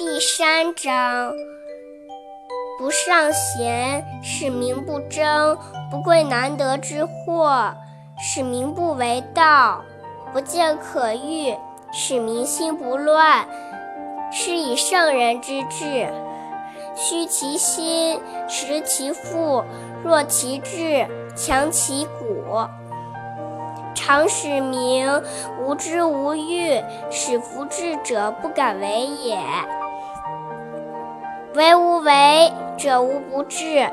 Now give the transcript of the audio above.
第三章：不尚贤，使民不争；不贵难得之货，使民不为盗；不见可欲，使民心不乱。是以圣人之治，虚其心，实其腹，弱其志，强其骨。常使民无知无欲，使夫智者不敢为也。为无为者，无不治。